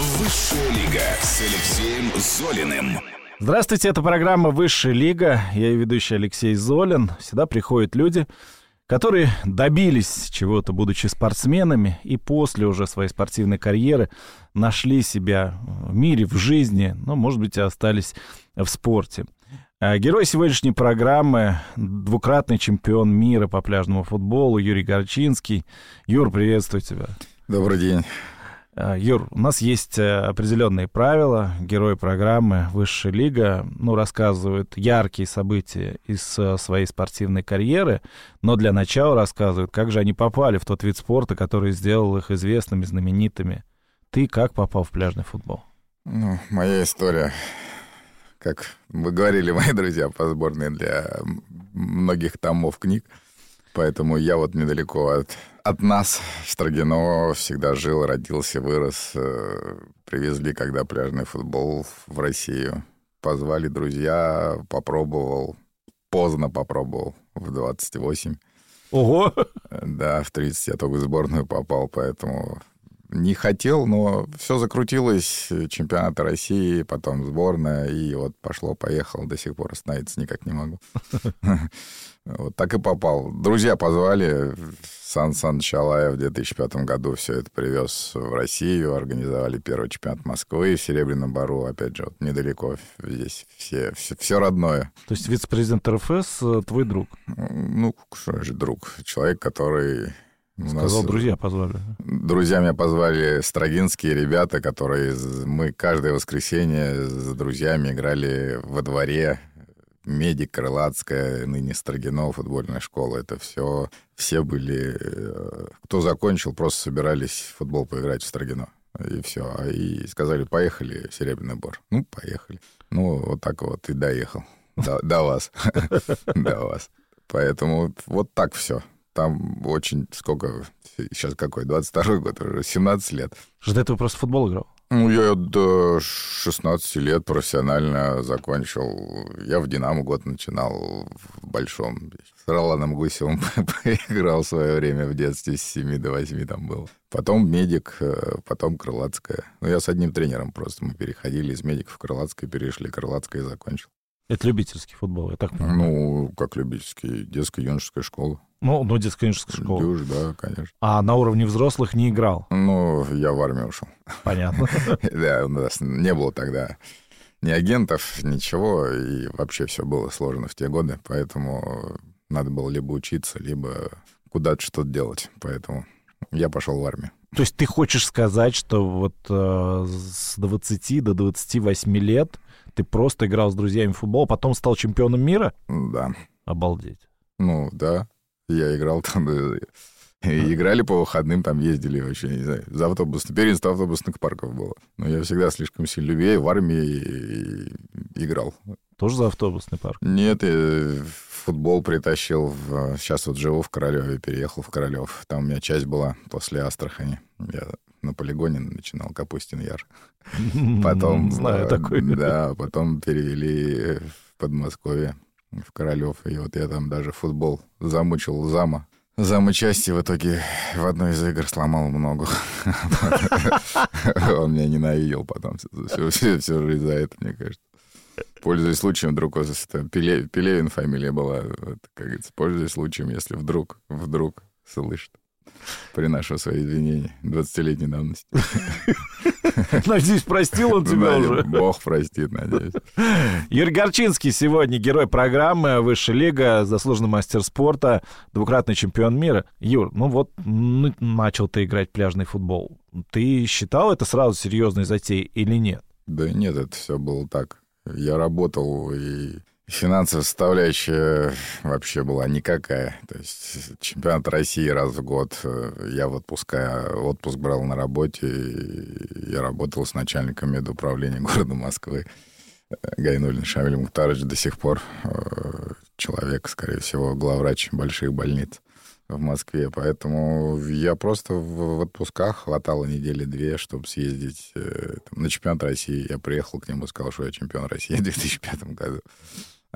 Высшая лига с Алексеем Золиным. Здравствуйте, это программа «Высшая лига». Я ее ведущий Алексей Золин. Сюда приходят люди, которые добились чего-то, будучи спортсменами, и после уже своей спортивной карьеры нашли себя в мире, в жизни, ну, может быть, и остались в спорте. А Герой сегодняшней программы — двукратный чемпион мира по пляжному футболу Юрий Горчинский. Юр, приветствую тебя. Добрый день. А, Юр, у нас есть э, определенные правила. Герой программы «Высшая лига» ну, рассказывают яркие события из э, своей спортивной карьеры, но для начала рассказывают, как же они попали в тот вид спорта, который сделал их известными, знаменитыми. Ты как попал в пляжный футбол? Ну, моя история, как вы говорили, мои друзья по сборной для многих томов книг, поэтому я вот недалеко от от нас Строгино всегда жил, родился, вырос. Э, привезли, когда пляжный футбол в Россию. Позвали друзья, попробовал. Поздно попробовал, в 28. Ого! Да, в 30 я только в сборную попал, поэтому не хотел, но все закрутилось. Чемпионаты России, потом сборная, и вот пошло-поехало, до сих пор остановиться никак не могу. Вот так и попал. Друзья позвали, Сан Саныч Алаев в 2005 году все это привез в Россию, организовали первый чемпионат Москвы в Серебряном Бару, опять же, вот недалеко здесь, все, все, все родное. То есть вице-президент РФС э, твой друг? Ну, что же друг? Человек, который Сказал, нас... друзья позвали. Друзья меня позвали строгинские ребята, которые мы каждое воскресенье с друзьями играли во дворе. Медик, Крылатская, ныне Строгино, футбольная школа. Это все, все были... Э, кто закончил, просто собирались в футбол поиграть в Строгино. И все. И сказали, поехали, Серебряный Бор. Ну, поехали. Ну, вот так вот и доехал. До вас. До вас. Поэтому вот так все. Там очень сколько, сейчас какой, 22 год, уже 17 лет. Что до этого просто футбол играл? Ну, я до 16 лет профессионально закончил. Я в «Динамо» год начинал в Большом. С Роланом Гусевым поиграл в свое время в детстве, с 7 до 8 там был. Потом медик, э, потом Крылатская. Ну, я с одним тренером просто. Мы переходили из медика в Крылатское, перешли Крылатское и закончил. Это любительский футбол, я так понимаю. Ну, как любительский, детская юношеская школа. Ну, ну детская юношеская школа. Дюж, да, конечно. А на уровне взрослых не играл? Ну, я в армию ушел. Понятно. Да, у нас не было тогда ни агентов, ничего, и вообще все было сложно в те годы, поэтому надо было либо учиться, либо куда-то что-то делать, поэтому я пошел в армию. То есть ты хочешь сказать, что вот э, с 20 до 28 лет ты просто играл с друзьями в футбол, а потом стал чемпионом мира? Да. Обалдеть. Ну, да. Я играл там... И играли по выходным, там ездили вообще, не знаю, за автобус, первенство автобусных парков было. Но я всегда слишком сильно любил, в армии играл. Тоже за автобусный парк? Нет, я футбол притащил. В... Сейчас вот живу в Королеве, переехал в Королев. Там у меня часть была после Астрахани. Я на полигоне начинал Капустин Яр. Потом... Знаю э, такой. Да, потом перевели в Подмосковье, в Королев. И вот я там даже футбол замучил зама. Зам части в итоге в одной из игр сломал много. Он меня ненавидел потом всю, жизнь за это, мне кажется. Пользуясь случаем, вдруг Пелевин фамилия была, вот, как говорится, пользуясь случаем, если вдруг, вдруг слышит. Приношу свои извинения 20-летней давности. Надеюсь, простил он тебя уже. Бог простит, надеюсь. Юрий Горчинский сегодня герой программы «Высшая лига», заслуженный мастер спорта, двукратный чемпион мира. Юр, ну вот ну, начал ты играть пляжный футбол. Ты считал это сразу серьезной затеей или нет? Да нет, это все было так. Я работал и Финансовая составляющая вообще была никакая. То есть чемпионат России раз в год. Э, я в отпуска, отпуск брал на работе. Я работал с начальником медуправления города Москвы. Э, Гайнулин Шамиль Мухтарович до сих пор э, человек, скорее всего, главврач больших больниц в Москве. Поэтому я просто в отпусках хватало недели-две, чтобы съездить там, на чемпионат России. Я приехал к нему и сказал, что я чемпион России в 2005 году.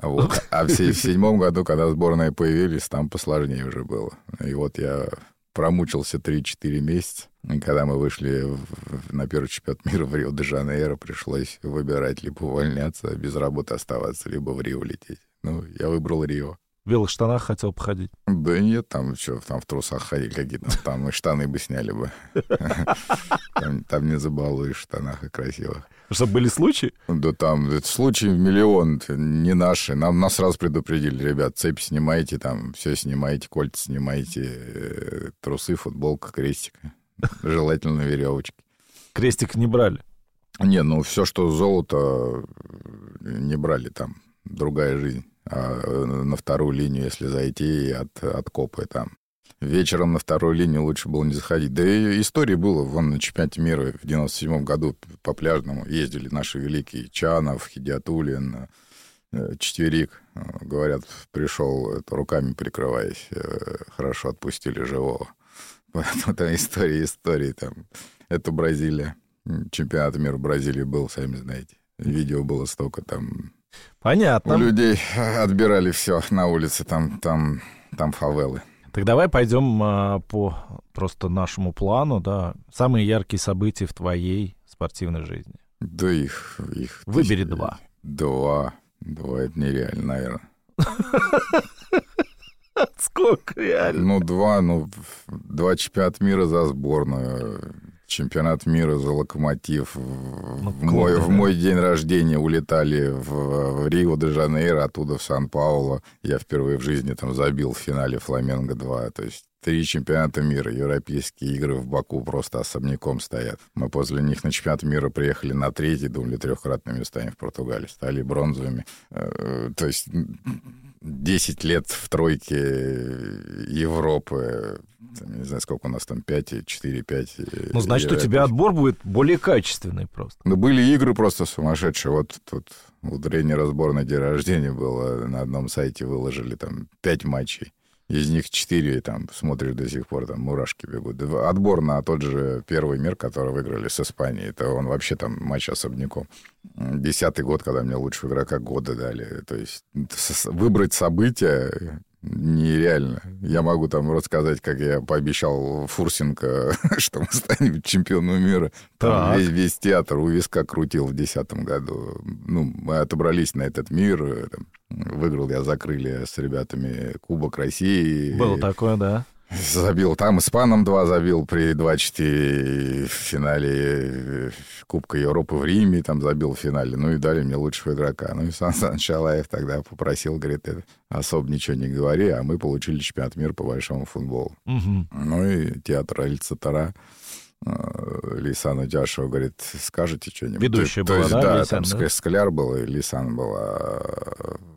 Вот. А в, в седьмом году, когда сборные появились, там посложнее уже было. И вот я промучился 3-4 месяца. И когда мы вышли в, на первый чемпионат мира в Рио-де-Жанейро, пришлось выбирать либо увольняться, без работы оставаться, либо в Рио лететь. Ну, я выбрал Рио. В белых штанах хотел походить? Да нет, там что, там в трусах ходили какие-то, там и штаны бы сняли бы. Там не забалуешь в штанах и красивых. Что, были случаи? Да там случаи миллион, не наши. Нам нас сразу предупредили, ребят, цепь снимайте, там все снимайте, кольца снимайте, э, трусы, футболка, крестик. Желательно веревочки. Крестик не брали? Не, ну все, что золото, не брали там. Другая жизнь. А э, на вторую линию, если зайти от, от копы там. Вечером на вторую линию лучше было не заходить. Да и истории было. Вон на чемпионате мира в 97 году по пляжному ездили наши великие Чанов, Хидиатулин, э, Четверик. Э, говорят, пришел руками прикрываясь. Хорошо отпустили живого. Поэтому там истории, истории. Там. Это Бразилия. Чемпионат мира в Бразилии был, сами знаете. Видео было столько там Понятно. У людей отбирали все на улице, там, там, там фавелы. Так давай пойдем а, по просто нашему плану, да. Самые яркие события в твоей спортивной жизни. Да их... их Выбери тысяч... два. Два. Два, это нереально, наверное. Сколько реально? Ну, два, ну, два чемпионата мира за сборную чемпионат мира за локомотив. Ну, в, мой, в мой день рождения улетали в, в Рио-де-Жанейро, оттуда в Сан-Пауло. Я впервые в жизни там забил в финале Фламенго-2. То есть три чемпионата мира, европейские игры в Баку просто особняком стоят. Мы после них на чемпионат мира приехали на третий, думали, трехкратными местами в Португалии, стали бронзовыми. Э, то есть 10 лет в тройке Европы, не знаю, сколько у нас там, 5, 4, 5. Ну, значит, у тебя отбор будет более качественный просто. Ну, были игры просто сумасшедшие. Вот тут у тренера сборной день рождения было, на одном сайте выложили там 5 матчей из них четыре там смотришь до сих пор, там мурашки бегут. Отбор на тот же первый мир, который выиграли с Испанией, это он вообще там матч особняком. Десятый год, когда мне лучшего игрока года дали. То есть выбрать события нереально. Я могу там рассказать, как я пообещал Фурсенко, что мы станем чемпионом мира. Там весь, весь театр у виска крутил в 2010 году. Ну, мы отобрались на этот мир. Там, выиграл я закрыли с ребятами Кубок России. Было такое, да. Забил там испаном два забил при 2-4 в финале э, Кубка Европы в Риме, там забил в финале. Ну и дали мне лучшего игрока. Ну и Сан Санчалаев тогда попросил, говорит, особо ничего не говори, а мы получили чемпионат мира по большому футболу. Угу. Ну и театр. Э, Лисан Дяшева говорит, скажете что-нибудь? Ведущая то, была, то есть, да, да, Лисан, там да? Скляр был, и Лисан была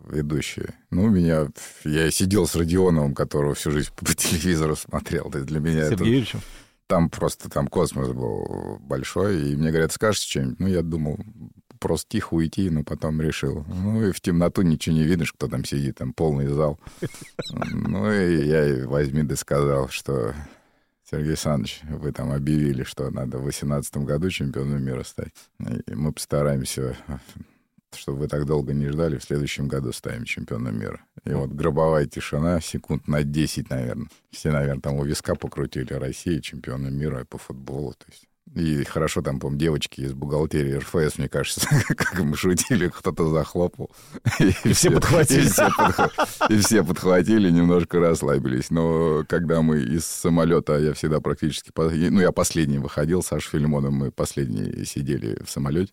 ведущая. Ну, меня... Я сидел с Родионовым, которого всю жизнь по телевизору смотрел. То есть для меня Сергеевичем? это... Там просто там космос был большой, и мне говорят, скажешь что-нибудь? Ну, я думал, просто тихо уйти, но потом решил. Ну, и в темноту ничего не видишь, кто там сидит, там полный зал. Ну, и я возьми да сказал, что Сергей Александрович, вы там объявили, что надо в 2018 году чемпионом мира стать. И мы постараемся чтобы вы так долго не ждали, в следующем году станем чемпионом мира. И вот гробовая тишина, секунд на 10, наверное. Все, наверное, там у виска покрутили России, чемпионы мира по футболу. То есть. И хорошо там, по девочки из бухгалтерии РФС, мне кажется, как мы шутили, кто-то захлопал. И, и все подхватили. И все, подх... и все подхватили, немножко расслабились. Но когда мы из самолета, я всегда практически... Ну, я последний выходил, Саша Филимоном, мы последние сидели в самолете.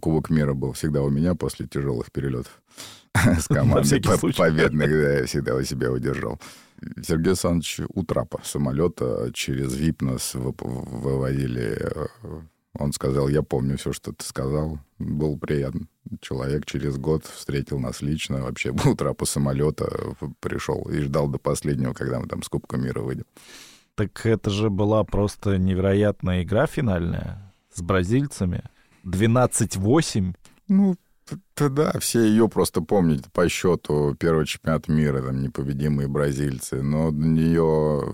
Кубок мира был всегда у меня после тяжелых перелетов с командой победных, да, я всегда у себя удержал. Сергей Александрович у трапа самолета через ВИП нас выводили. Э, он сказал, я помню все, что ты сказал. Был приятный человек. Через год встретил нас лично. Вообще был трапа самолета, пришел и ждал до последнего, когда мы там с Кубка мира выйдем. Так это же была просто невероятная игра финальная с бразильцами. 12-8. Ну, Да, да, все ее просто помнят по счету первого чемпионата мира, там, непобедимые бразильцы. Но для нее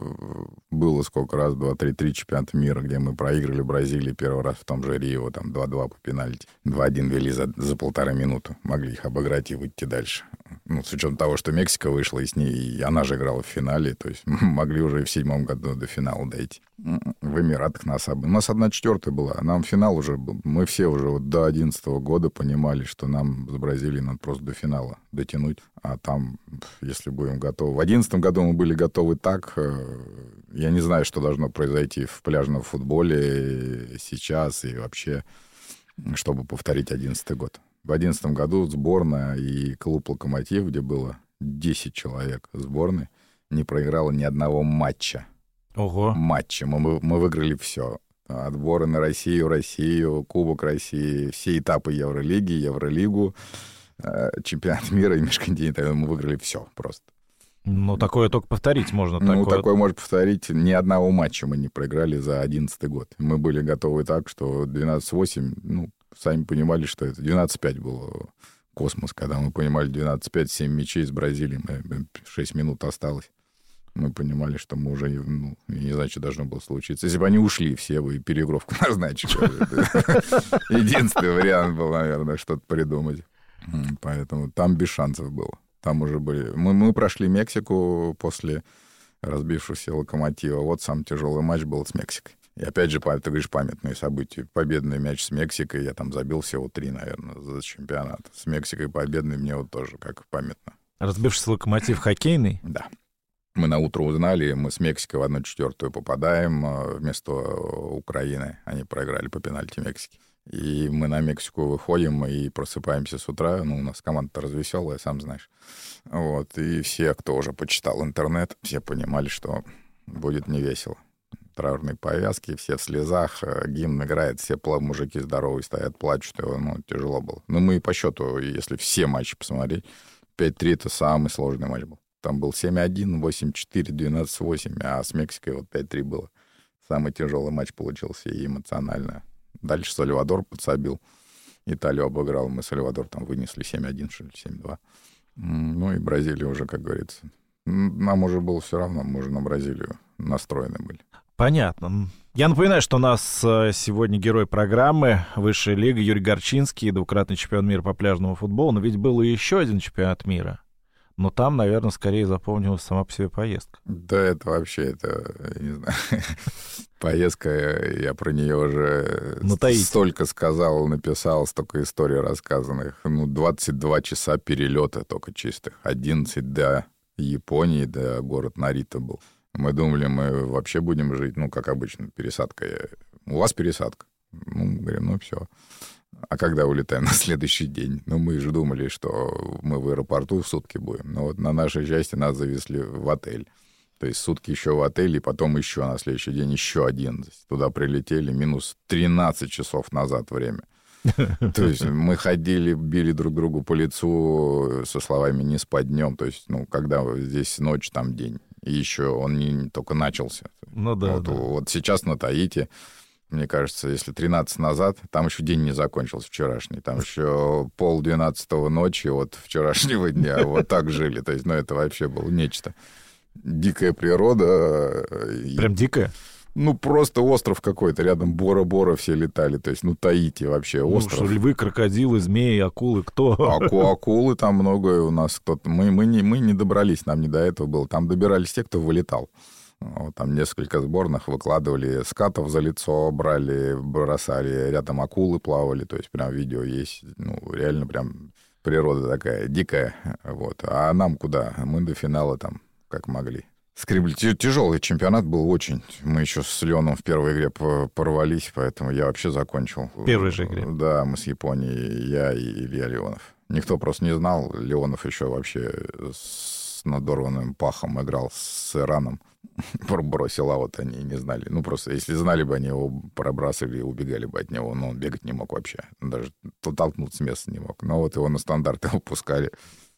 было сколько раз, два, три, три чемпионата мира, где мы проиграли Бразилии первый раз в том же Рио, там 2-2 по пенальти. 2-1 вели за, за полтора минуты. Могли их обыграть и выйти дальше. Ну, с учетом того, что Мексика вышла, и с ней и она же играла в финале, то есть могли уже и в седьмом году до финала дойти. В Эмиратах нас об... У нас одна четвертая была, нам финал уже был. Мы все уже вот до одиннадцатого года понимали, что нам с Бразилией надо просто до финала дотянуть. А там, если будем готовы... В одиннадцатом году мы были готовы так, э, я не знаю, что должно произойти в пляжном футболе сейчас и вообще, чтобы повторить одиннадцатый год. В одиннадцатом году сборная и клуб «Локомотив», где было 10 человек сборной, не проиграла ни одного матча. Ого. Матча. Мы, мы выиграли все. Отборы на Россию, Россию, Кубок России, все этапы Евролиги, Евролигу, э, чемпионат мира и межконтинентальный. Мы выиграли все просто. Ну, такое только повторить можно. Ну, такое, может повторить. Ни одного матча мы не проиграли за 11 год. Мы были готовы так, что 12-8, ну, сами понимали, что это 12-5 был космос, когда мы понимали 12-5, 7 мячей из Бразилии, мы, 6 минут осталось. Мы понимали, что мы уже, ну, не знаю, что должно было случиться. Если бы они ушли все, бы и переигровку назначили. Единственный вариант был, наверное, что-то придумать. Поэтому там без шансов было. Там уже были... Мы, мы прошли Мексику после разбившегося локомотива. Вот самый тяжелый матч был с Мексикой. И опять же, ты говоришь, памятные события. Победный мяч с Мексикой, я там забил всего три, наверное, за чемпионат. С Мексикой победный мне вот тоже как памятно. Разбившийся локомотив хоккейный? Да. Мы на утро узнали, мы с Мексикой в одну четвертую попадаем э, вместо Украины. Они проиграли по пенальти Мексики. И мы на Мексику выходим и просыпаемся с утра. Ну, у нас команда развеселая, сам знаешь. Вот. И все, кто уже почитал интернет, все понимали, что будет невесело. Траурные повязки, все в слезах, э, гимн играет, все мужики здоровые стоят, плачут. Ну, тяжело было. Но мы и по счету, если все матчи посмотреть, 5-3 — это самый сложный матч был. Там был 7-1, 8-4, 12-8, а с Мексикой вот 5-3 было. Самый тяжелый матч получился и эмоционально. Дальше Сальвадор подсобил. Италию обыграл. Мы Сальвадор там вынесли 7-1, что ли, 7-2. Ну и Бразилия уже, как говорится. Нам уже было все равно, мы уже на Бразилию настроены были. Понятно. Я напоминаю, что у нас э, сегодня герой программы Высшая лига Юрий Горчинский, двукратный чемпион мира по пляжному футболу. Но ведь был еще один чемпионат мира. Но там, наверное, скорее запомнилась сама по себе поездка. Да, это вообще, это, не знаю, поездка, я про нее уже столько сказал, написал, столько историй рассказанных. Ну, 22 часа перелета только чистых. 11 до Японии, до город Нарита был. Мы думали, мы вообще будем жить, ну, как обычно, пересадка. У вас пересадка. Ну, говорим, ну, все. А когда улетаем на следующий день? Ну, мы же думали, что мы в аэропорту в сутки будем. Но вот на нашей части нас завезли в отель. То есть сутки еще в отеле, и потом еще на следующий день еще один. Туда прилетели минус 13 часов назад время. То есть мы ходили, били друг другу по лицу со словами «не спать днем». То есть, ну, когда здесь ночь, там день. И еще он не, не только начался. Ну да вот, да. вот сейчас на Таити мне кажется, если 13 назад, там еще день не закончился вчерашний, там еще пол двенадцатого ночи от вчерашнего дня вот так жили. То есть, ну, это вообще было нечто. Дикая природа. Прям дикая? Ну, просто остров какой-то, рядом Бора-Бора все летали, то есть, ну, Таити вообще ну, остров. Ну, что, львы, крокодилы, змеи, акулы, кто? Аку, акулы там много у нас кто-то. Мы, мы, не, мы не добрались, нам не до этого было. Там добирались те, кто вылетал. Вот, там несколько сборных выкладывали скатов за лицо, брали, бросали, рядом акулы плавали, то есть прям видео есть, ну, реально прям природа такая дикая, вот. А нам куда? Мы до финала там как могли. Скребли. Тяжелый чемпионат был очень. Мы еще с Леоном в первой игре порвались, поэтому я вообще закончил. В первой же игре? Да, мы с Японией, я и Илья Леонов. Никто просто не знал. Леонов еще вообще с надорванным пахом играл с Ираном. бросил, а вот они не знали. Ну, просто если знали бы, они его пробрасывали и убегали бы от него. Но он бегать не мог вообще. Даже толкнуться с места не мог. Но вот его на стандарты выпускали.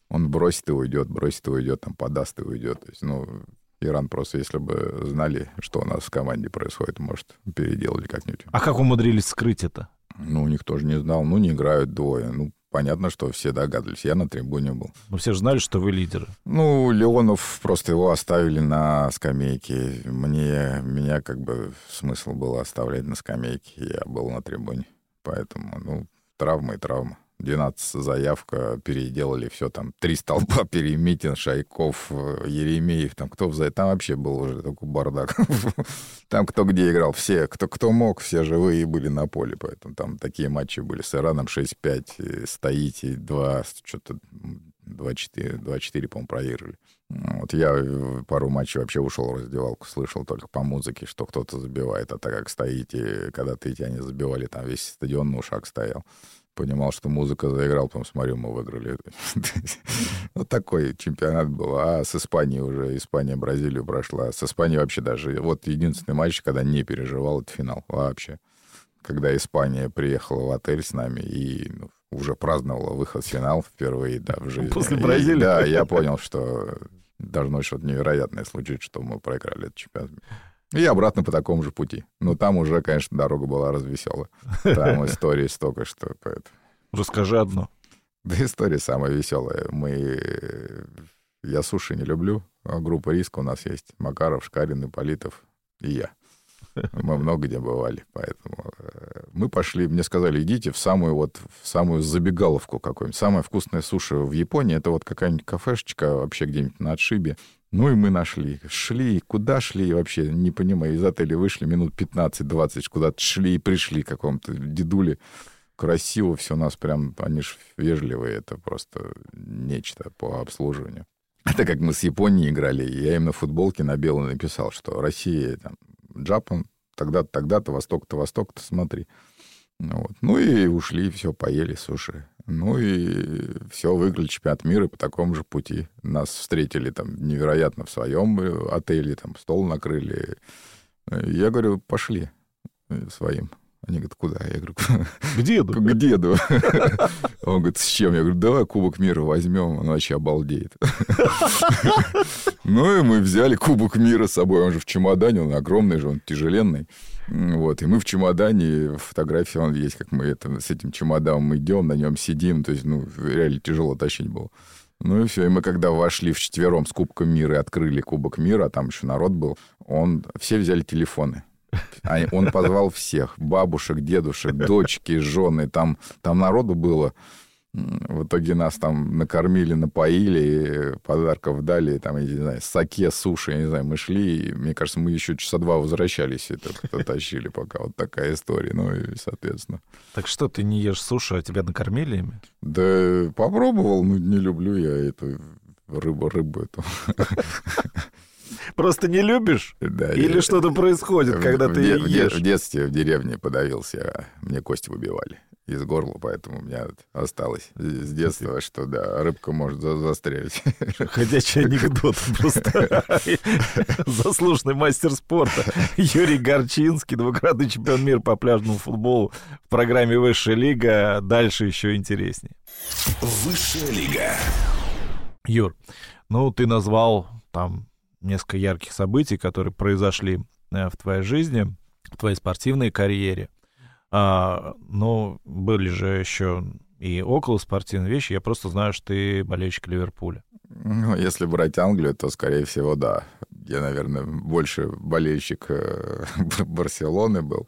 Он бросит и уйдет, бросит и уйдет, там подаст и уйдет. То есть, ну, Иран просто, если бы знали, что у нас в команде происходит, может, переделали как-нибудь. А как умудрились скрыть это? Ну, никто же не знал. Ну, не играют двое. Ну, понятно, что все догадывались. Я на трибуне был. Ну, все же знали, что вы лидеры. Ну, Леонов, просто его оставили на скамейке. Мне, меня как бы смысл было оставлять на скамейке. Я был на трибуне. Поэтому, ну, травма и травма. 12 заявка, переделали все там, три столба, Перемитин, Шайков, э, Еремеев, там кто взять, там вообще был уже такой бардак. Там кто где играл, все, кто, кто мог, все живые были на поле, поэтому там такие матчи были с Ираном 6-5, стоите 2, что-то 2-4, 2-4, по-моему, проиграли. Вот я пару матчей вообще ушел в раздевалку, слышал только по музыке, что кто-то забивает, а так как стоите, когда-то эти они забивали, там весь стадион на ушах стоял понимал, что музыка заиграл, потом смотрю, мы выиграли. Вот такой чемпионат был. А с Испанией уже, Испания Бразилию прошла. С Испанией вообще даже... Вот единственный матч, когда не переживал, это финал вообще. Когда Испания приехала в отель с нами и ну, уже праздновала выход в финал впервые, да, в жизни. После Бразилии? да, я понял, что должно что-то невероятное случиться, что мы проиграли этот чемпионат. И обратно по такому же пути. Но там уже, конечно, дорога была развеселая. Там истории столько, что... Поэтому... Расскажи одну. Да история самая веселая. Мы... Я суши не люблю. А группа риска у нас есть. Макаров, Шкарин, Ипполитов и я. Мы много где бывали, поэтому э, мы пошли, мне сказали, идите в самую вот, в самую забегаловку какую-нибудь. Самая вкусная суши в Японии, это вот какая-нибудь кафешечка вообще где-нибудь на отшибе. Ну и мы нашли. Шли, куда шли вообще, не понимаю. Из отеля вышли минут 15-20, куда-то шли и пришли к какому-то дедуле. Красиво все у нас прям, они же вежливые, это просто нечто по обслуживанию. Это как мы с Японией играли, я им на футболке на белой написал, что Россия, там, Джапан, тогда-то, тогда-то, Восток-то, Восток-то, смотри. Вот. Ну и ушли, все, поели суши. Ну и все, выиграли чемпионат мира по такому же пути. Нас встретили там невероятно в своем э, отеле, там стол накрыли. Я говорю, пошли э, своим. Они говорят, куда? Я говорю, к деду. К деду. Он говорит, с чем? Я говорю, давай Кубок мира возьмем, он вообще обалдеет. Ну и мы взяли Кубок мира с собой, он же в чемодане, он огромный же, он тяжеленный. Вот, и мы в чемодане, фотографии он есть, как мы это, с этим чемоданом идем, на нем сидим, то есть, ну, реально тяжело тащить было. Ну и все, и мы когда вошли в четвером с Кубком мира и открыли Кубок мира, а там еще народ был, он, все взяли телефоны. Он позвал всех, бабушек, дедушек, дочки, жены, там, там народу было в итоге нас там накормили, напоили, подарков дали, там, я не знаю, саке, суши, я не знаю, мы шли, и, мне кажется, мы еще часа два возвращались, это тащили пока. Вот такая история, ну и, соответственно. Так что, ты не ешь суши, а тебя накормили ими? Да попробовал, но не люблю я эту рыбу, рыбу эту. Просто не любишь? Да. Или что-то происходит, когда ты ешь? В детстве в деревне подавился, а мне кости выбивали из горла, поэтому у меня осталось с детства, что да, рыбка может за застрелить. Ходячий анекдот просто. Заслуженный мастер спорта Юрий Горчинский, двукратный чемпион мира по пляжному футболу в программе «Высшая лига». Дальше еще интереснее. Высшая лига. Юр, ну ты назвал там несколько ярких событий, которые произошли э, в твоей жизни, в твоей спортивной карьере. А, но были же еще и около спортивные вещи. Я просто знаю, что ты болельщик Ливерпуля. Ну, если брать Англию, то, скорее всего, да. Я, наверное, больше болельщик э, Барселоны был.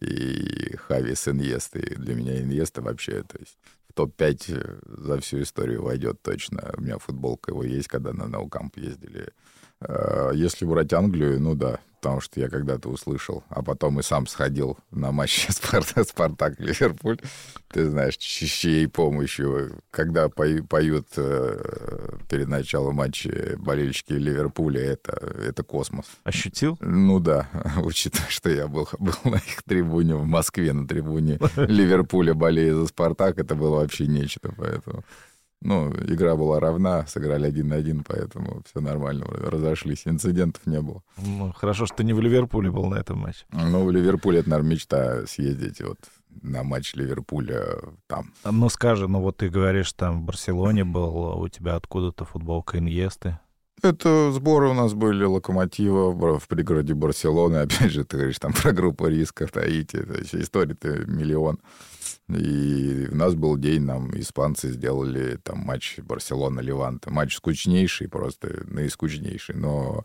И Хави с Иньесты. Для меня Иньеста вообще, то есть в топ-5 э, за всю историю войдет точно. У меня футболка его есть, когда на Наукамп ездили. Э, если брать Англию, ну да, потому что я когда-то услышал, а потом и сам сходил на матч Спартак, Спартак Ливерпуль. Ты знаешь, чьей помощью, когда поют э, перед началом матча болельщики Ливерпуля, это, это космос. Ощутил? Ну да, учитывая, что я был, был на их трибуне в Москве, на трибуне Ливерпуля болея за Спартак, это было вообще нечто, поэтому... Ну, игра была равна, сыграли один на один, поэтому все нормально, разошлись, инцидентов не было. Ну, хорошо, что ты не в Ливерпуле был на этом матче. Ну, в Ливерпуле это, наверное, мечта съездить вот на матч Ливерпуля там. Ну, скажи, ну вот ты говоришь, там в Барселоне был, у тебя откуда-то футболка Иньесты. Это сборы у нас были Локомотива в пригороде Барселоны. Опять же, ты говоришь там про группу риска, Таити. История-то миллион. И у нас был день, нам испанцы сделали там матч Барселона-Леванта. Матч скучнейший, просто наискучнейший. Но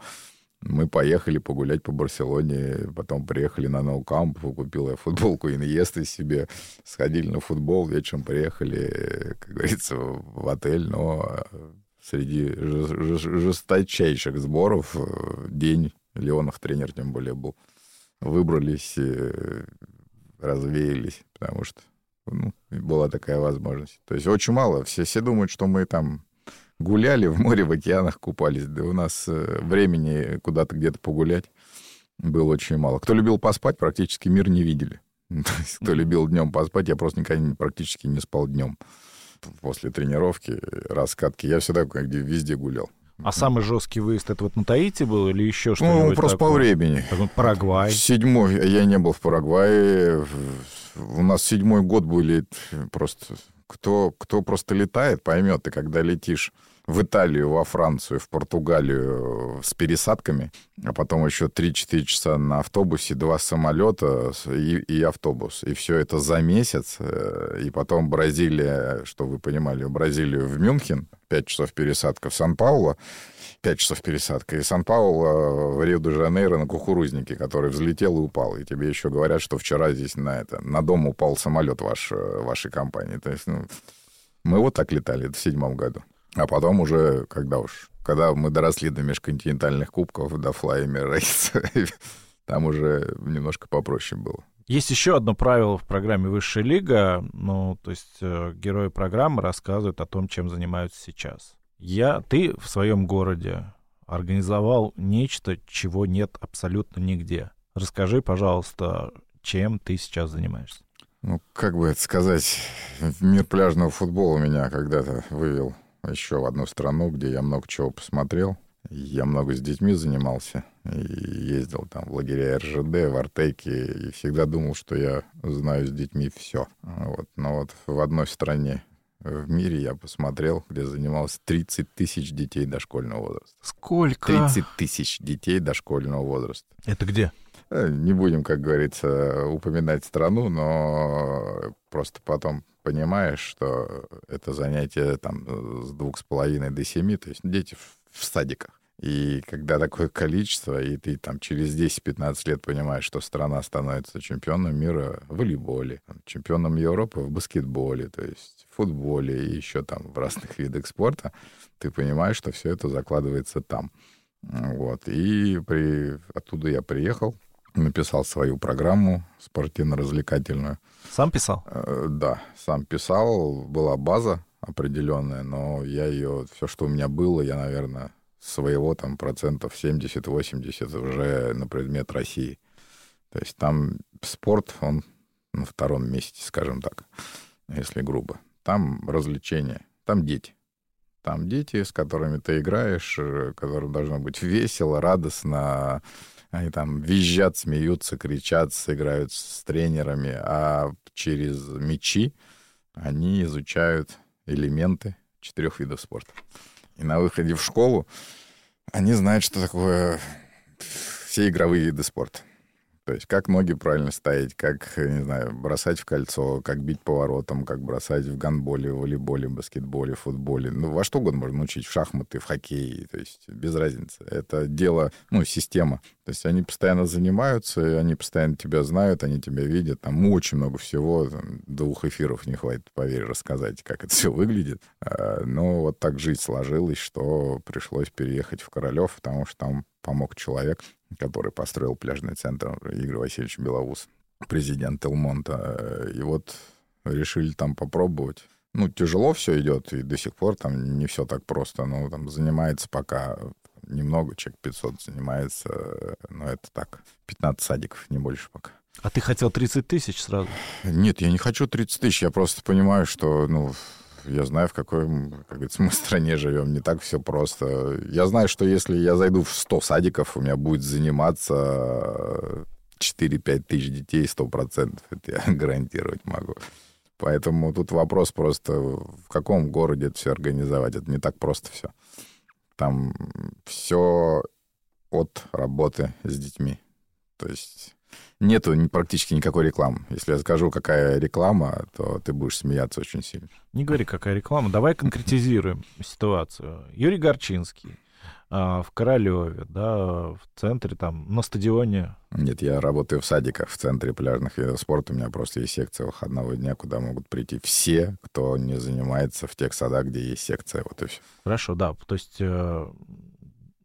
мы поехали погулять по Барселоне, потом приехали на Ноукамп, купил я футболку Иньесты себе, сходили на футбол, вечером приехали, как говорится, в отель, но среди жесточайших сборов э, день Леонов тренер тем более был. Выбрались, э, развеялись, потому что ну, была такая возможность. То есть очень мало. Все, все думают, что мы там гуляли в море, в океанах купались. Да у нас э, времени куда-то где-то погулять было очень мало. Кто любил поспать, практически мир не видели. Кто любил днем поспать, я просто никогда практически не спал днем. После тренировки, раскатки. Я всегда везде гулял. А самый жесткий выезд это вот на Таити был или еще что-нибудь? Ну, просто такое? по времени. Парагвай. Седьмой, я не был в Парагвае. У нас седьмой год были просто... Кто, кто просто летает, поймет, ты когда летишь в Италию, во Францию, в Португалию с пересадками, а потом еще 3-4 часа на автобусе, два самолета и, и автобус. И все это за месяц. Э, и потом Бразилия, что вы понимали, Бразилию в Мюнхен, 5 часов пересадка в Сан-Пауло, 5 часов пересадка. И Сан-Пауло в Рио-де-Жанейро на кукурузнике, который взлетел и упал. И тебе еще говорят, что вчера здесь на, это, на дом упал самолет ваш, э, вашей компании. То есть, ну, мы вот так летали в седьмом году. А потом уже, когда уж, когда мы доросли до межконтинентальных кубков, до Рейс, там уже немножко попроще было. Есть еще одно правило в программе «Высшая лига». Ну, то есть э, герои программы рассказывают о том, чем занимаются сейчас. Я, ты в своем городе организовал нечто, чего нет абсолютно нигде. Расскажи, пожалуйста, чем ты сейчас занимаешься? Ну, как бы это сказать, мир пляжного футбола меня когда-то вывел еще в одну страну, где я много чего посмотрел. Я много с детьми занимался и ездил там в лагеря РЖД, в Артеке, и всегда думал, что я знаю с детьми все. Вот. Но вот в одной стране в мире я посмотрел, где занималось 30 тысяч детей дошкольного возраста. Сколько? 30 тысяч детей дошкольного возраста. Это где? Э, не будем, как говорится, упоминать страну, но просто потом понимаешь, что это занятие там с двух с половиной до семи, то есть дети в, в садиках. И когда такое количество, и ты там через 10-15 лет понимаешь, что страна становится чемпионом мира в волейболе, чемпионом Европы в баскетболе, то есть в футболе и еще там в разных видах спорта, ты понимаешь, что все это закладывается там. Вот. И при... оттуда я приехал, написал свою программу спортивно-развлекательную. Сам писал? Э, да, сам писал. Была база определенная, но я ее, все, что у меня было, я, наверное, своего там процентов 70-80 уже на предмет России. То есть там спорт, он на втором месте, скажем так, если грубо. Там развлечения, там дети. Там дети, с которыми ты играешь, э, которым должно быть весело, радостно, они там визжат, смеются, кричат, играют с тренерами, а через мячи они изучают элементы четырех видов спорта. И на выходе в школу они знают, что такое все игровые виды спорта. То есть как ноги правильно ставить, как, не знаю, бросать в кольцо, как бить поворотом, как бросать в гандболе, волейболе, баскетболе, футболе. Ну, во что угодно можно научить, в шахматы, в хоккее. То есть без разницы. Это дело, ну, система. То есть они постоянно занимаются, они постоянно тебя знают, они тебя видят. Там очень много всего. Там, двух эфиров не хватит, поверь, рассказать, как это все выглядит. А, но вот так жизнь сложилась, что пришлось переехать в Королев, потому что там помог человек, который построил пляжный центр Игорь Васильевич Белоус, президент Элмонта. И вот решили там попробовать. Ну, тяжело все идет, и до сих пор там не все так просто. Но там занимается пока немного, человек 500 занимается, но это так, 15 садиков, не больше пока. А ты хотел 30 тысяч сразу? Нет, я не хочу 30 тысяч, я просто понимаю, что, ну, я знаю, в какой, как говорится, мы стране живем, не так все просто. Я знаю, что если я зайду в 100 садиков, у меня будет заниматься 4-5 тысяч детей 100%. Это я гарантировать могу. Поэтому тут вопрос просто, в каком городе это все организовать. Это не так просто все. Там все от работы с детьми. То есть нету практически никакой рекламы. Если я скажу, какая реклама, то ты будешь смеяться очень сильно. Не говори, какая реклама. Давай конкретизируем ситуацию. Юрий Горчинский а, в Королеве, да, в центре, там, на стадионе. Нет, я работаю в садиках в центре пляжных видов спорта. У меня просто есть секция выходного дня, куда могут прийти все, кто не занимается в тех садах, где есть секция. Вот и все. Хорошо, да. То есть э,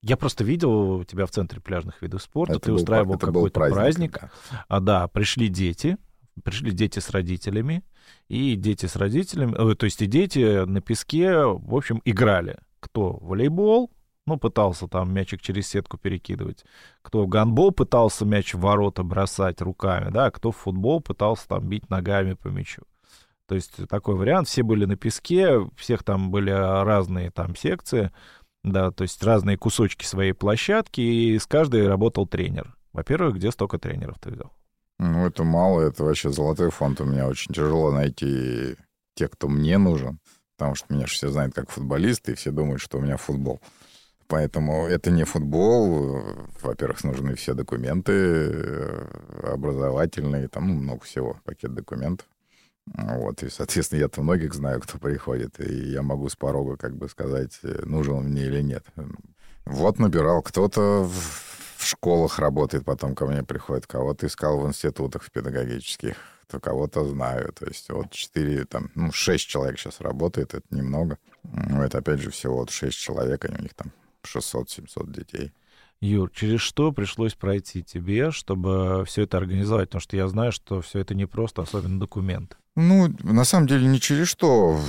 я просто видел тебя в центре пляжных видов спорта, Это ты был устраивал какой-то праздник, праздник. да. А, да, пришли дети, пришли дети с родителями, и дети с родителями, э, то есть и дети на песке, в общем, играли. Кто в волейбол, ну, пытался там мячик через сетку перекидывать. Кто в гандбол пытался мяч в ворота бросать руками, да, кто в футбол пытался там бить ногами по мячу. То есть такой вариант. Все были на песке, всех там были разные там секции, да, то есть разные кусочки своей площадки, и с каждой работал тренер. Во-первых, где столько тренеров ты взял? Ну, это мало, это вообще золотой фонд. У меня очень тяжело найти тех, кто мне нужен, потому что меня же все знают как футболист, и все думают, что у меня футбол. Поэтому это не футбол. Во-первых, нужны все документы э, образовательные, там ну, много всего, пакет документов. Вот, и, соответственно, я-то многих знаю, кто приходит, и я могу с порога как бы сказать, э, нужен он мне или нет. Вот набирал кто-то в, школах работает, потом ко мне приходит, кого-то искал в институтах в педагогических, то кого-то знаю. То есть вот четыре, там, ну, шесть человек сейчас работает, это немного. Ну, это, опять же, всего вот шесть человек, и у них там 600-700 детей. Юр, через что пришлось пройти тебе, чтобы все это организовать? Потому что я знаю, что все это не просто, особенно документы. Ну, на самом деле, не через что.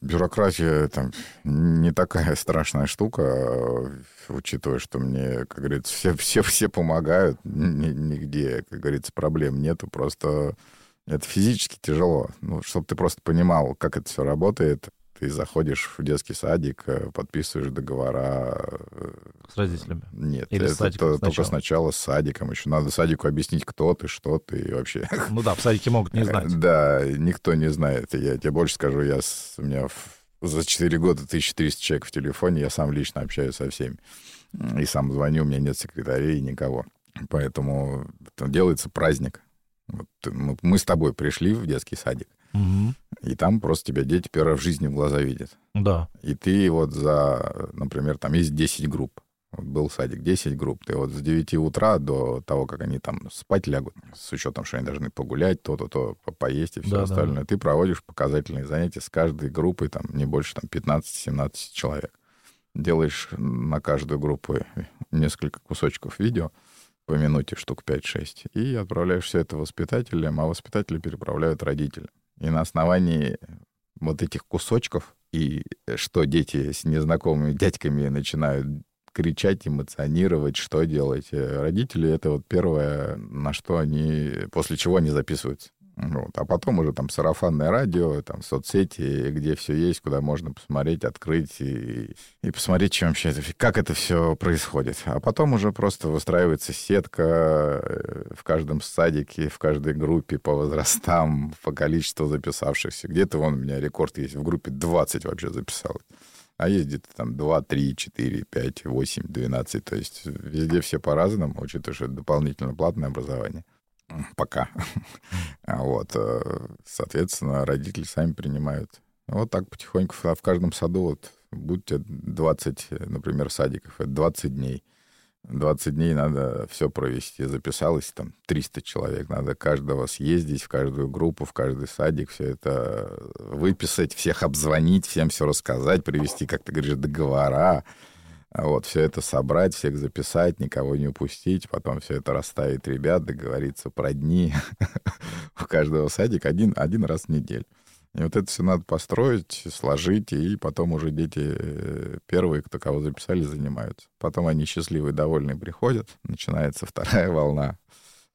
Бюрократия там не такая страшная штука, учитывая, что мне, как говорится, все, все, все помогают, ни- нигде, как говорится, проблем нету, просто это физически тяжело. Ну, чтобы ты просто понимал, как это все работает, ты заходишь в детский садик, э, подписываешь договора. э, С родителями. Нет, Или с это садиком то- только сначала? сначала с садиком. Еще надо садику объяснить, кто ты, что ты и вообще. Ну да, в садике могут не знать. Да, никто не знает. Я тебе больше скажу, я с- у меня за 4 года 1300 человек в телефоне, я сам лично общаюсь со всеми. И сам звоню, у меня нет секретарей, никого. Поэтому делается праздник. Вот мы с тобой пришли в детский садик, Мгм. и там просто тебя дети первый раз в жизни в глаза видят. Да. И ты вот за, например, там есть 10 групп. Вот был садик, 10 групп. Ты вот с 9 утра до того, как они там спать лягут, с учетом, что они должны погулять, то-то, то, по- поесть и все Да-да. остальное, ты проводишь показательные занятия с каждой группой, там, не больше там 15-17 человек. Делаешь на каждую группу несколько кусочков видео по минуте, штук 5-6, и отправляешь все это воспитателям, а воспитатели переправляют родителям. И на основании вот этих кусочков и что дети с незнакомыми дядьками начинают кричать, эмоционировать, что делать. Э, Родители — это вот первое, на что они, после чего они записываются. Вот. А потом уже там сарафанное радио, там соцсети, где все есть, куда можно посмотреть, открыть и, и посмотреть, чем вообще это, как это все происходит. А потом уже просто выстраивается сетка э, в каждом садике, в каждой группе по возрастам, по количеству записавшихся. Где-то вон у меня рекорд есть, в группе 20 вообще записалось. А есть где-то там 2, 3, 4, 5, 8, 12. То есть везде все по-разному, учитывая, что это дополнительно платное образование. Пока. А Вот. э, Соответственно, родители сами принимают. Вот так потихоньку в каждом саду вот будьте 20, э, например, садиков, это 20 дней. 20 дней надо все провести. Записалось там 300 человек. Надо каждого съездить в каждую группу, в каждый садик, все это выписать, всех обзвонить, всем все рассказать, привести, как ты говоришь, договора. А Вот, все это собрать, всех записать, никого не упустить, потом все это расставить ребят, договориться про дни. У каждого садик один, один раз в неделю. И вот это все надо построить, сложить, и потом уже дети э, первые, кто кого записали, занимаются. Потом они счастливые, довольные приходят, начинается вторая волна.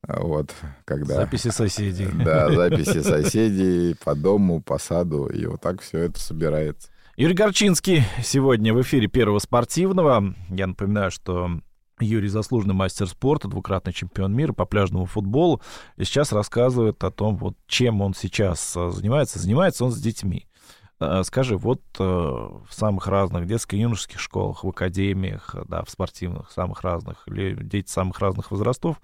Вот, когда... Записи соседей. Да, записи соседей по дому, по саду, и вот так все это собирается. Юрий Горчинский сегодня в эфире Первого спортивного. Я напоминаю, что Юрий заслуженный мастер спорта, двукратный чемпион мира по пляжному футболу. И сейчас рассказывает о том, вот, чем он сейчас а, занимается. Занимается он с детьми. А, скажи, вот э, в самых разных детско-юношеских школах, в академиях, да, в спортивных, самых разных, дети самых разных возрастов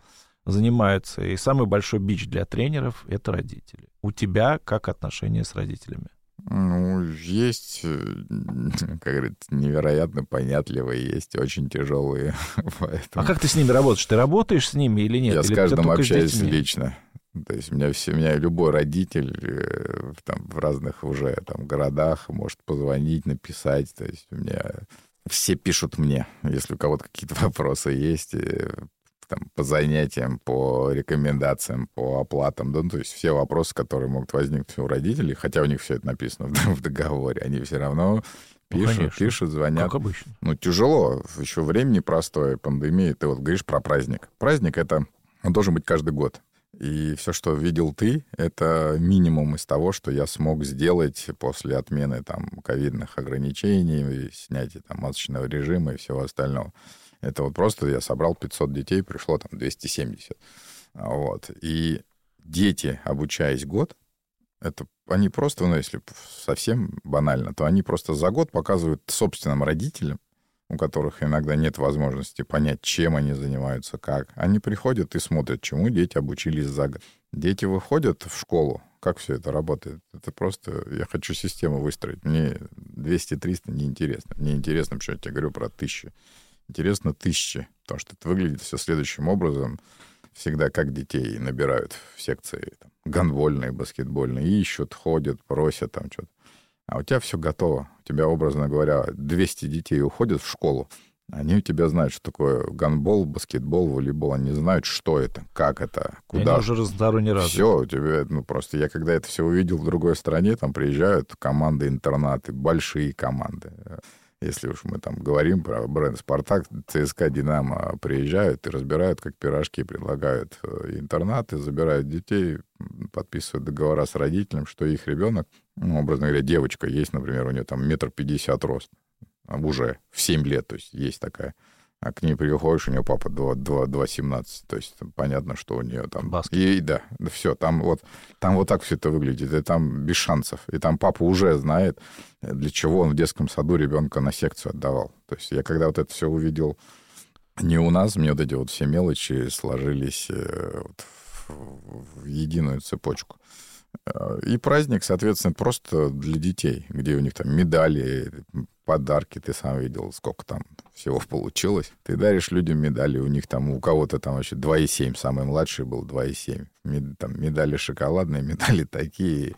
занимаются, и самый большой бич для тренеров — это родители. У тебя как отношения с родителями? Ну, есть, э, как говорится, невероятно понятливые, есть очень тяжелые. Поэтому... А как ты с ними работаешь? Ты работаешь с ними или нет? Я или с каждым общаюсь лично. То есть у меня, все, у меня любой родитель э, там, в разных уже там, городах может позвонить, написать. То есть у меня все пишут мне, если у кого-то какие-то вопросы есть, э, там, по занятиям, по рекомендациям, по оплатам, да, ну, то есть все вопросы, которые могут возникнуть у родителей, хотя у них все это написано в договоре, они все равно пишут, ну, пишут, звонят. Как обычно. Ну, тяжело, еще время непростое, пандемия, ты вот говоришь про праздник. Праздник — это он должен быть каждый год. И все, что видел ты, это минимум из того, что я смог сделать после отмены там ковидных ограничений, снятия там масочного режима и всего остального. Это вот просто я собрал 500 детей, пришло там 270. Вот. И дети, обучаясь год, это они просто, ну, если совсем банально, то они просто за год показывают собственным родителям, у которых иногда нет возможности понять, чем они занимаются, как. Они приходят и смотрят, чему дети обучились за год. Дети выходят в школу, как все это работает. Это просто, я хочу систему выстроить. Мне 200-300 неинтересно. Мне интересно, почему я тебе говорю про тысячи. Интересно тысячи, потому что это выглядит все следующим образом. Всегда как детей набирают в секции там, гандбольные, баскетбольные, ищут, ходят, просят там что-то. А у тебя все готово. У тебя, образно говоря, 200 детей уходят в школу. Они у тебя знают, что такое гандбол, баскетбол, волейбол. Они знают, что это, как это, куда. Они уже разносторонне развиты. Все, у тебя, ну, просто я когда это все увидел в другой стране, там приезжают команды-интернаты, большие команды. Если уж мы там говорим про бренд «Спартак», ЦСКА, «Динамо» приезжают и разбирают, как пирожки, предлагают э, интернаты, забирают детей, подписывают договора с родителем, что их ребенок, ну, образно говоря, девочка есть, например, у нее там метр пятьдесят рост, а уже в семь лет, то есть есть такая а к ней приходишь, у нее папа 2,17. То есть понятно, что у нее там... Баскет. И, да, все, там вот, там вот так все это выглядит, и там без шансов. И там папа уже знает, для чего он в детском саду ребенка на секцию отдавал. То есть я когда вот это все увидел не у нас, мне вот эти вот все мелочи сложились э, вот в единую цепочку. И праздник, соответственно, просто для детей, где у них там медали, подарки, ты сам видел, сколько там всего получилось. Ты даришь людям медали, у них там, у кого-то там вообще 2,7, самый младший был 2,7. Мед, там медали шоколадные, медали такие,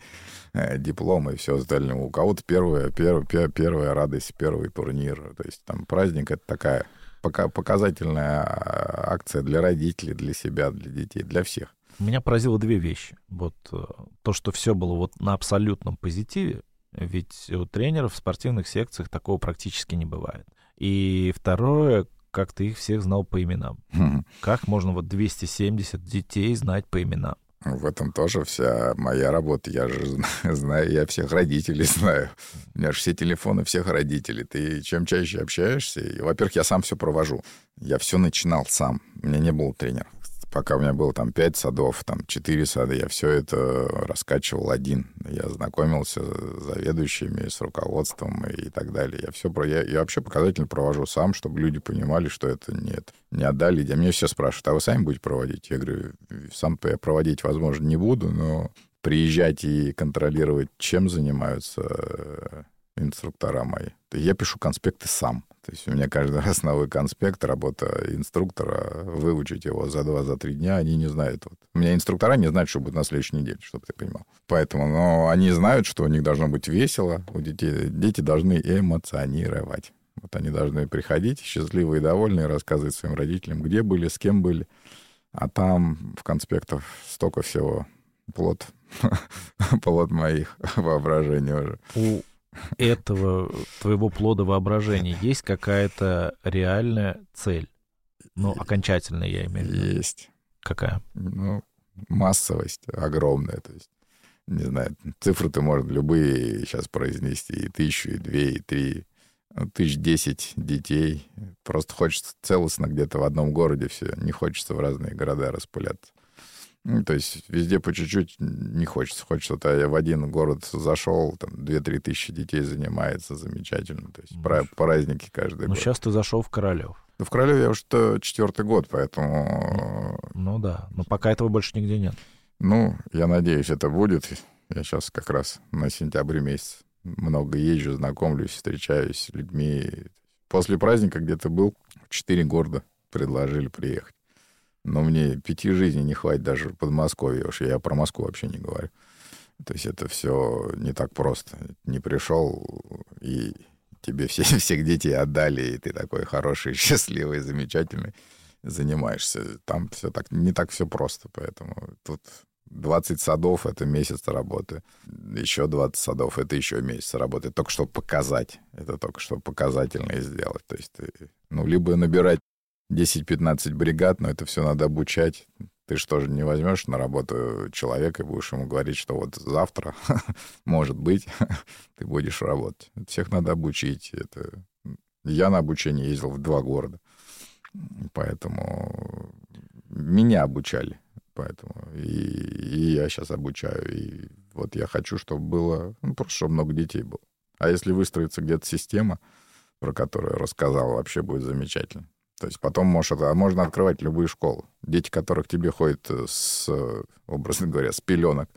э, дипломы и все остальное. У кого-то первая, первая, первая радость, первый турнир. То есть там праздник — это такая пока показательная а, акция для родителей, для себя, для детей, для всех. Меня поразило две вещи. Вот э, то, что все было вот на абсолютном позитиве, ведь у тренеров в спортивных секциях такого практически не бывает. И второе, как ты их всех знал по именам. Как можно вот 270 детей знать по именам? В этом тоже вся моя работа. Я же знаю, я всех родителей знаю. У меня же все телефоны всех родителей. Ты чем чаще общаешься, и, во-первых, я сам все провожу. Я все начинал сам. У меня не было тренера пока у меня было там пять садов, там четыре сада, я все это раскачивал один. Я знакомился с заведующими, с руководством и так далее. Я все про... я, я вообще показательно провожу сам, чтобы люди понимали, что это нет, не отдали. А мне все спрашивают, а вы сами будете проводить? Я говорю, сам-то я проводить, возможно, не буду, но приезжать и контролировать, чем занимаются э, инструктора мои. Я пишу конспекты сам. То есть у меня каждый раз новый конспект, работа инструктора, выучить его за два, за три дня, они не знают. Вот. У меня инструктора не знают, что будет на следующей неделе, чтобы ты понимал. Поэтому, но они знают, что у них должно быть весело, у детей, дети должны эмоционировать. Вот они должны приходить счастливые и довольные, рассказывать своим родителям, где были, с кем были. А там в конспектах столько всего плод, плод моих воображений уже. Этого твоего плода воображения есть какая-то реальная цель? Ну, окончательная, я имею в виду. Есть. Какая? Ну, массовость огромная. То есть, не знаю, цифры ты можешь любые сейчас произнести. И тысячу, и две, и три. Тысяч десять детей. Просто хочется целостно где-то в одном городе все. Не хочется в разные города распыляться. Ну, то есть везде по чуть-чуть не хочется. Хочется, то я в один город зашел, там 2-3 тысячи детей занимается, замечательно. То есть ну, праздники каждый ну, год. Ну, сейчас ты зашел в Королев. Ну, в Королеве я уже четвертый год, поэтому... Ну да, но пока этого больше нигде нет. Ну, я надеюсь, это будет. Я сейчас как раз на сентябре месяц много езжу, знакомлюсь, встречаюсь с людьми. После праздника где-то был, четыре города предложили приехать. Но мне пяти жизней не хватит даже в Подмосковье, уж я про Москву вообще не говорю. То есть это все не так просто. Не пришел, и тебе все, всех детей отдали, и ты такой хороший, счастливый, замечательный занимаешься. Там все так, не так все просто, поэтому тут 20 садов — это месяц работы. Еще 20 садов — это еще месяц работы. Только чтобы показать. Это только чтобы показательно сделать. То есть ты, ну, либо набирать 10-15 бригад, но это все надо обучать. Ты что же не возьмешь на работу человека и будешь ему говорить, что вот завтра, может быть, ты будешь работать. Всех надо обучить. Это... Я на обучение ездил в два города. Поэтому меня обучали. Поэтому и, и я сейчас обучаю. И вот я хочу, чтобы было, ну, просто чтобы много детей было. А если выстроится где-то система, про которую я рассказал, вообще будет замечательно. То есть потом можешь, это, можно открывать любую школу. Дети, которых тебе ходят с, образно говоря, с пеленок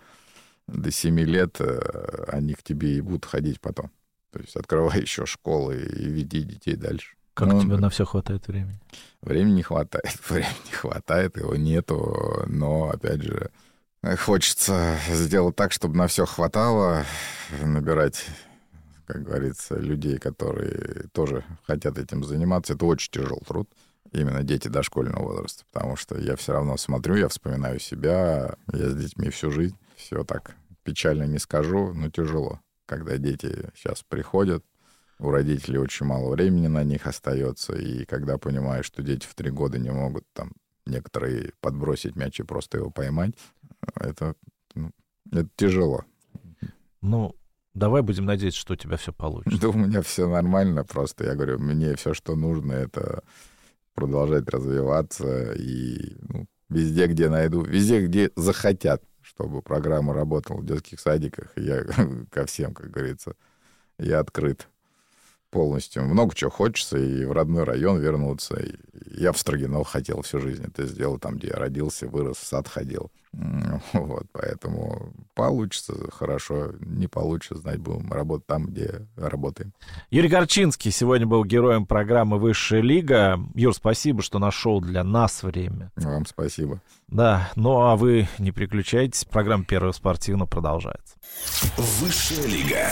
до 7 лет, э, они к тебе и будут ходить потом. То есть открывай еще школы и веди детей дальше. Как ну, тебе на все хватает времени? Времени не хватает, времени не хватает, его нету, но, опять же, хочется сделать так, чтобы на все хватало, набирать, как говорится, людей, которые тоже хотят этим заниматься. Это очень тяжелый труд, именно дети дошкольного возраста, потому что я все равно смотрю, я вспоминаю себя, я с детьми всю жизнь, все так печально не скажу, но тяжело, когда дети сейчас приходят, у родителей очень мало времени на них остается, и когда понимаешь, что дети в три года не могут там некоторые подбросить мяч и просто его поймать, это, ну, это тяжело. Ну, давай будем надеяться, что у тебя все получится. Да у меня все нормально, просто я говорю, мне все, что нужно, это продолжать развиваться и ну, везде, где найду, везде, где захотят, чтобы программа работала в детских садиках, я ко всем, как говорится, я открыт полностью. Много чего хочется, и в родной район вернуться. И я в Строгино хотел всю жизнь это сделать, там, где я родился, вырос, в сад ходил. Вот, поэтому получится хорошо, не получится, знать будем работать там, где работаем. Юрий Горчинский сегодня был героем программы «Высшая лига». Юр, спасибо, что нашел для нас время. Вам спасибо. Да, ну а вы не переключайтесь, программа «Первого спортивного» продолжается. «Высшая лига».